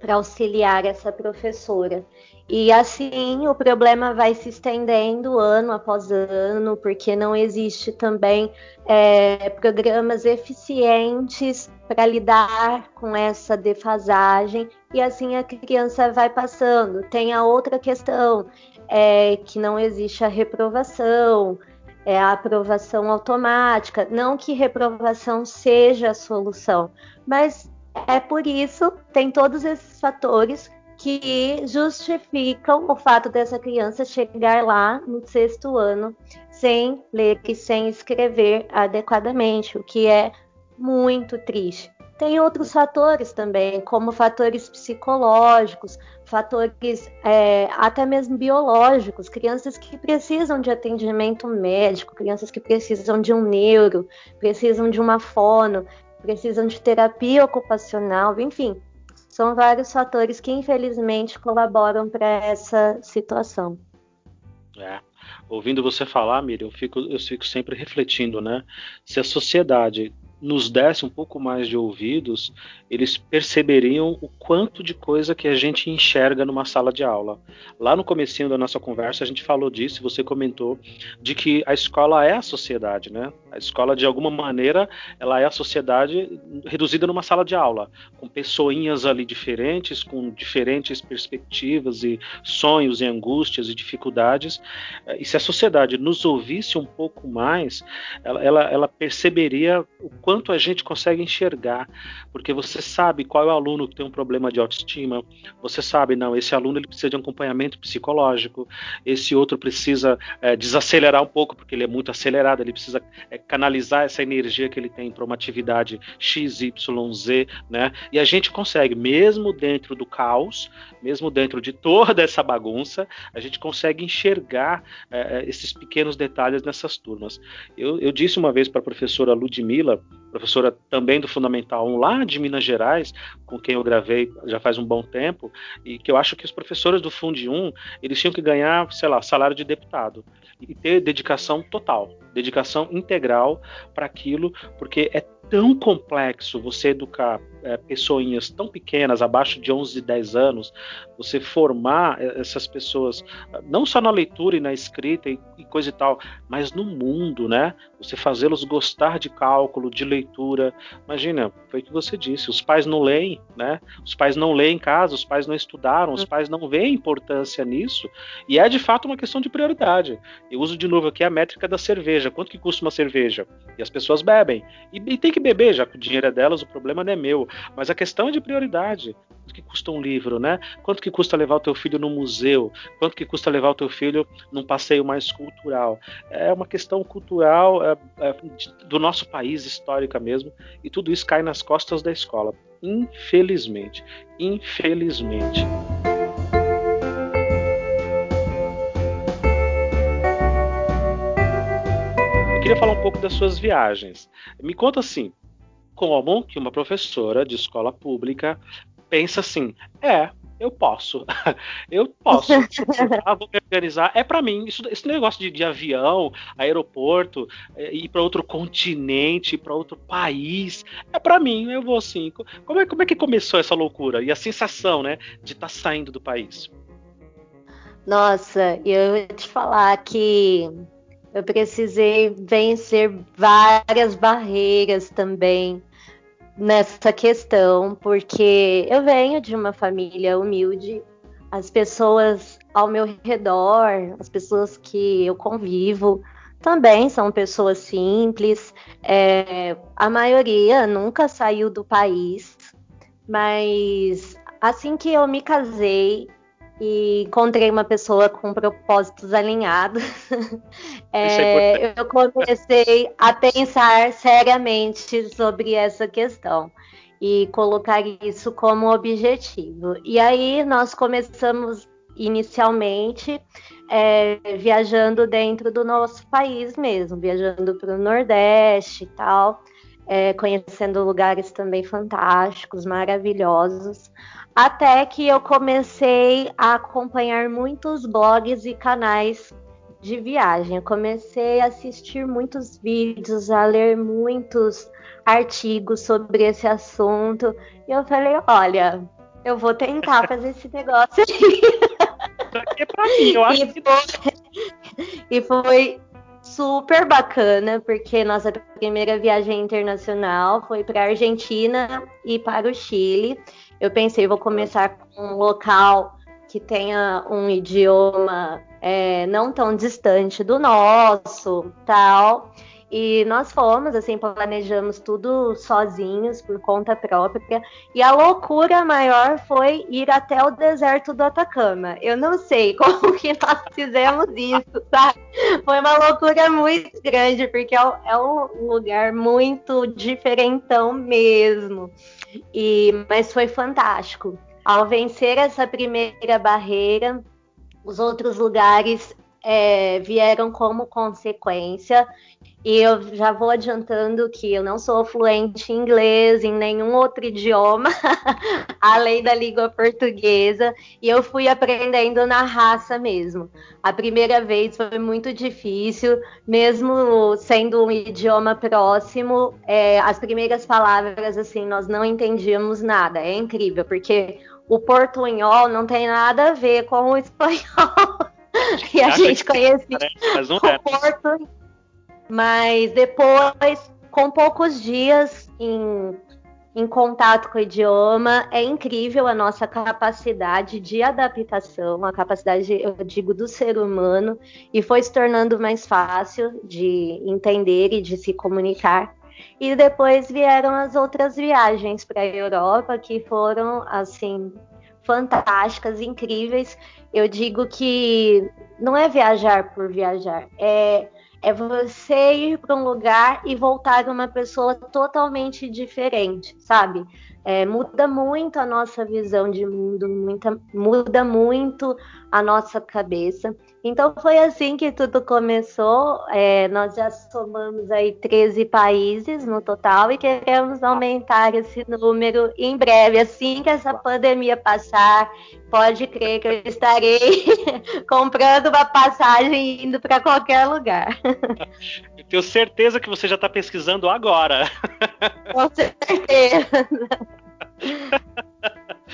para auxiliar essa professora. E assim o problema vai se estendendo ano após ano, porque não existe também é, programas eficientes para lidar com essa defasagem, e assim a criança vai passando. Tem a outra questão, é, que não existe a reprovação, é a aprovação automática. Não que reprovação seja a solução, mas é por isso tem todos esses fatores que justificam o fato dessa criança chegar lá no sexto ano sem ler e sem escrever adequadamente, o que é muito triste. Tem outros fatores também, como fatores psicológicos, fatores é, até mesmo biológicos, crianças que precisam de atendimento médico, crianças que precisam de um neuro, precisam de uma fono, precisam de terapia ocupacional, enfim, são vários fatores que infelizmente colaboram para essa situação. É. Ouvindo você falar, Miriam, eu fico, eu fico sempre refletindo, né? Se a sociedade nos desse um pouco mais de ouvidos, eles perceberiam o quanto de coisa que a gente enxerga numa sala de aula. Lá no comecinho da nossa conversa a gente falou disso, você comentou de que a escola é a sociedade, né? A escola de alguma maneira ela é a sociedade reduzida numa sala de aula, com pessoinhas ali diferentes, com diferentes perspectivas e sonhos e angústias e dificuldades. E se a sociedade nos ouvisse um pouco mais, ela, ela, ela, perceberia o quanto a gente consegue enxergar, porque você sabe qual é o aluno que tem um problema de autoestima, você sabe, não, esse aluno ele precisa de um acompanhamento psicológico, esse outro precisa é, desacelerar um pouco, porque ele é muito acelerado, ele precisa é, canalizar essa energia que ele tem para uma atividade X, Y, Z, né? E a gente consegue, mesmo dentro do caos, mesmo dentro de toda essa bagunça, a gente consegue enxergar é, é esses pequenos detalhes nessas turmas. Eu, eu disse uma vez para a professora Ludmila, professora também do Fundamental 1 lá de Minas Gerais, com quem eu gravei já faz um bom tempo, e que eu acho que os professores do Fundi 1, eles tinham que ganhar, sei lá, salário de deputado e ter dedicação total, dedicação integral para aquilo, porque é tão complexo você educar é, pessoinhas tão pequenas, abaixo de 11, 10 anos, você formar essas pessoas, não só na leitura e na escrita e, e coisa e tal, mas no mundo, né? Você fazê-los gostar de cálculo, de leitura. Imagina, foi o que você disse, os pais não leem, né? Os pais não leem em casa, os pais não estudaram, os pais não veem importância nisso, e é de fato uma questão de prioridade. Eu uso de novo aqui a métrica da cerveja. Quanto que custa uma cerveja? E as pessoas bebem. E, e tem que beber, já que o dinheiro é delas, o problema não é meu. Mas a questão é de prioridade. Quanto que custa um livro, né? Quanto que custa levar o teu filho no museu? Quanto que custa levar o teu filho num passeio mais cultural? É uma questão cultural é, é, do nosso país, histórica mesmo, e tudo isso cai nas costas da escola. Infelizmente. Infelizmente. Queria falar um pouco das suas viagens. Me conta assim, como que uma professora de escola pública pensa assim: é, eu posso, [laughs] eu posso, [laughs] ah, vou me organizar. É para mim, isso, esse negócio de, de avião, aeroporto, é, ir para outro continente, para outro país, é para mim, eu vou assim. Como é, como é que começou essa loucura e a sensação, né, de estar tá saindo do país? Nossa, eu ia te falar que eu precisei vencer várias barreiras também nessa questão, porque eu venho de uma família humilde, as pessoas ao meu redor, as pessoas que eu convivo, também são pessoas simples. É, a maioria nunca saiu do país, mas assim que eu me casei, e encontrei uma pessoa com propósitos alinhados, [laughs] é, eu comecei a pensar seriamente sobre essa questão e colocar isso como objetivo. E aí nós começamos inicialmente é, viajando dentro do nosso país mesmo, viajando para o Nordeste e tal, é, conhecendo lugares também fantásticos, maravilhosos. Até que eu comecei a acompanhar muitos blogs e canais de viagem. Eu comecei a assistir muitos vídeos, a ler muitos artigos sobre esse assunto. E eu falei: olha, eu vou tentar [laughs] fazer esse negócio aí. É pra mim, eu acho e que. Foi, [laughs] e foi super bacana, porque nossa primeira viagem internacional foi para a Argentina e para o Chile. Eu pensei, vou começar com um local que tenha um idioma é, não tão distante do nosso, tal. E nós fomos, assim, planejamos tudo sozinhos, por conta própria. E a loucura maior foi ir até o deserto do Atacama. Eu não sei [laughs] como que nós fizemos isso, sabe? Foi uma loucura muito grande, porque é, é um lugar muito diferentão mesmo. E, mas foi fantástico. Ao vencer essa primeira barreira, os outros lugares é, vieram como consequência. E eu já vou adiantando que eu não sou fluente em inglês, em nenhum outro idioma, [laughs] além da língua portuguesa, e eu fui aprendendo na raça mesmo. A primeira vez foi muito difícil, mesmo sendo um idioma próximo, é, as primeiras palavras, assim, nós não entendíamos nada. É incrível, porque o portunhol não tem nada a ver com o espanhol. [laughs] e a gente conhecia o Porto. Mas depois, com poucos dias em, em contato com o idioma. É incrível a nossa capacidade de adaptação, a capacidade, eu digo, do ser humano, e foi se tornando mais fácil de entender e de se comunicar. E depois vieram as outras viagens para a Europa, que foram, assim, fantásticas, incríveis. Eu digo que não é viajar por viajar, é é você ir para um lugar e voltar uma pessoa totalmente diferente, sabe? É, muda muito a nossa visão de mundo, muita, muda muito a nossa cabeça. Então foi assim que tudo começou. É, nós já somamos aí 13 países no total e queremos aumentar esse número em breve. Assim que essa pandemia passar, pode crer que eu estarei [laughs] comprando uma passagem e indo para qualquer lugar. Eu tenho certeza que você já está pesquisando agora. Com certeza. [laughs]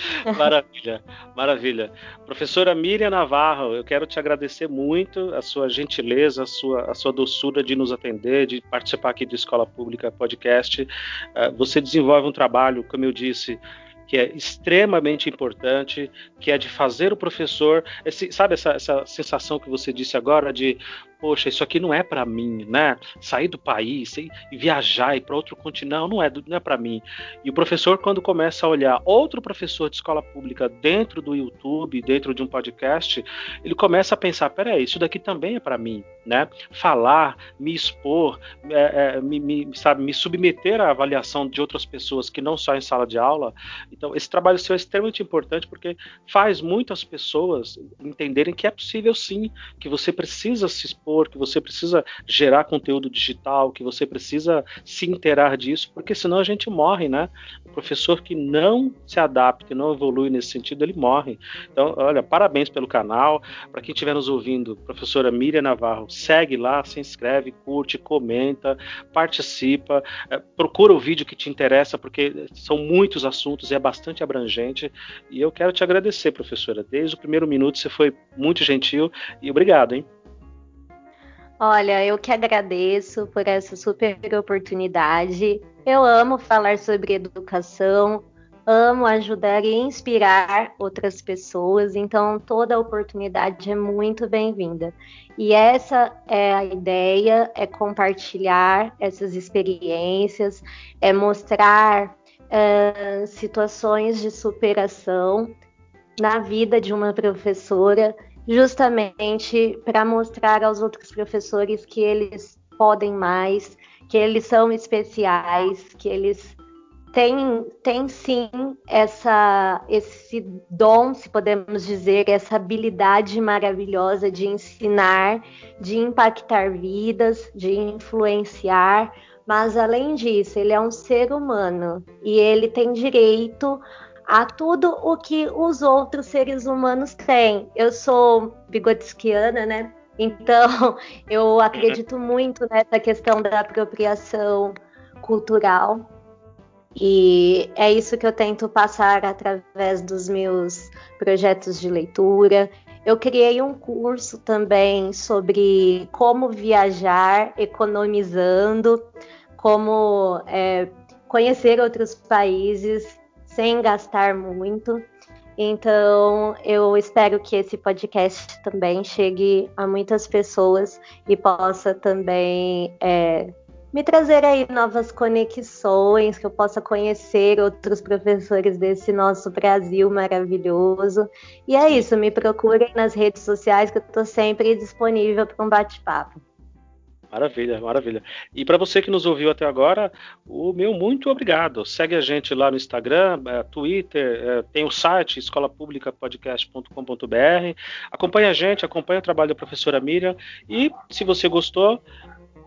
[laughs] maravilha, maravilha. Professora Miriam Navarro, eu quero te agradecer muito a sua gentileza, a sua, a sua doçura de nos atender, de participar aqui do Escola Pública Podcast. Uh, você desenvolve um trabalho, como eu disse, que é extremamente importante, que é de fazer o professor, esse, sabe essa, essa sensação que você disse agora de poxa, isso aqui não é para mim, né? Sair do país e viajar e para outro continente, não, não é, não é para mim. E o professor, quando começa a olhar outro professor de escola pública dentro do YouTube, dentro de um podcast, ele começa a pensar: peraí, isso daqui também é para mim, né? Falar, me expor, é, é, me, me, sabe, me submeter à avaliação de outras pessoas que não só em sala de aula. Então, esse trabalho seu é extremamente importante porque faz muitas pessoas entenderem que é possível sim, que você precisa se expor que você precisa gerar conteúdo digital, que você precisa se interar disso, porque senão a gente morre, né? O professor que não se adapta, não evolui nesse sentido, ele morre. Então, olha, parabéns pelo canal. Para quem estiver nos ouvindo, professora Miriam Navarro, segue lá, se inscreve, curte, comenta, participa, é, procura o vídeo que te interessa, porque são muitos assuntos e é bastante abrangente. E eu quero te agradecer, professora. Desde o primeiro minuto você foi muito gentil e obrigado, hein? Olha, eu que agradeço por essa super oportunidade. Eu amo falar sobre educação, amo ajudar e inspirar outras pessoas, então toda oportunidade é muito bem-vinda. E essa é a ideia, é compartilhar essas experiências, é mostrar situações de superação na vida de uma professora justamente para mostrar aos outros professores que eles podem mais, que eles são especiais, que eles têm, têm sim essa, esse dom, se podemos dizer, essa habilidade maravilhosa de ensinar, de impactar vidas, de influenciar. Mas além disso, ele é um ser humano e ele tem direito a tudo o que os outros seres humanos têm. Eu sou bigotskiana, né? Então, [laughs] eu acredito muito nessa questão da apropriação cultural. E é isso que eu tento passar através dos meus projetos de leitura. Eu criei um curso também sobre como viajar economizando, como é, conhecer outros países sem gastar muito. Então, eu espero que esse podcast também chegue a muitas pessoas e possa também é, me trazer aí novas conexões, que eu possa conhecer outros professores desse nosso Brasil maravilhoso. E é isso, me procurem nas redes sociais que eu estou sempre disponível para um bate-papo. Maravilha, maravilha. E para você que nos ouviu até agora, o meu muito obrigado. Segue a gente lá no Instagram, é, Twitter, é, tem o site escolapublicapodcast.com.br. Acompanhe a gente, acompanhe o trabalho da professora Miriam e se você gostou,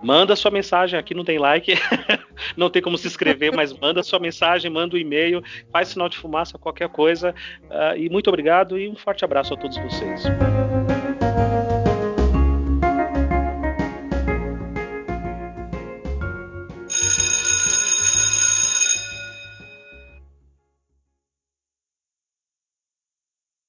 manda sua mensagem. Aqui não tem like, [laughs] não tem como se inscrever, mas manda sua mensagem, manda o um e-mail, faz sinal de fumaça, qualquer coisa. Uh, e muito obrigado e um forte abraço a todos vocês.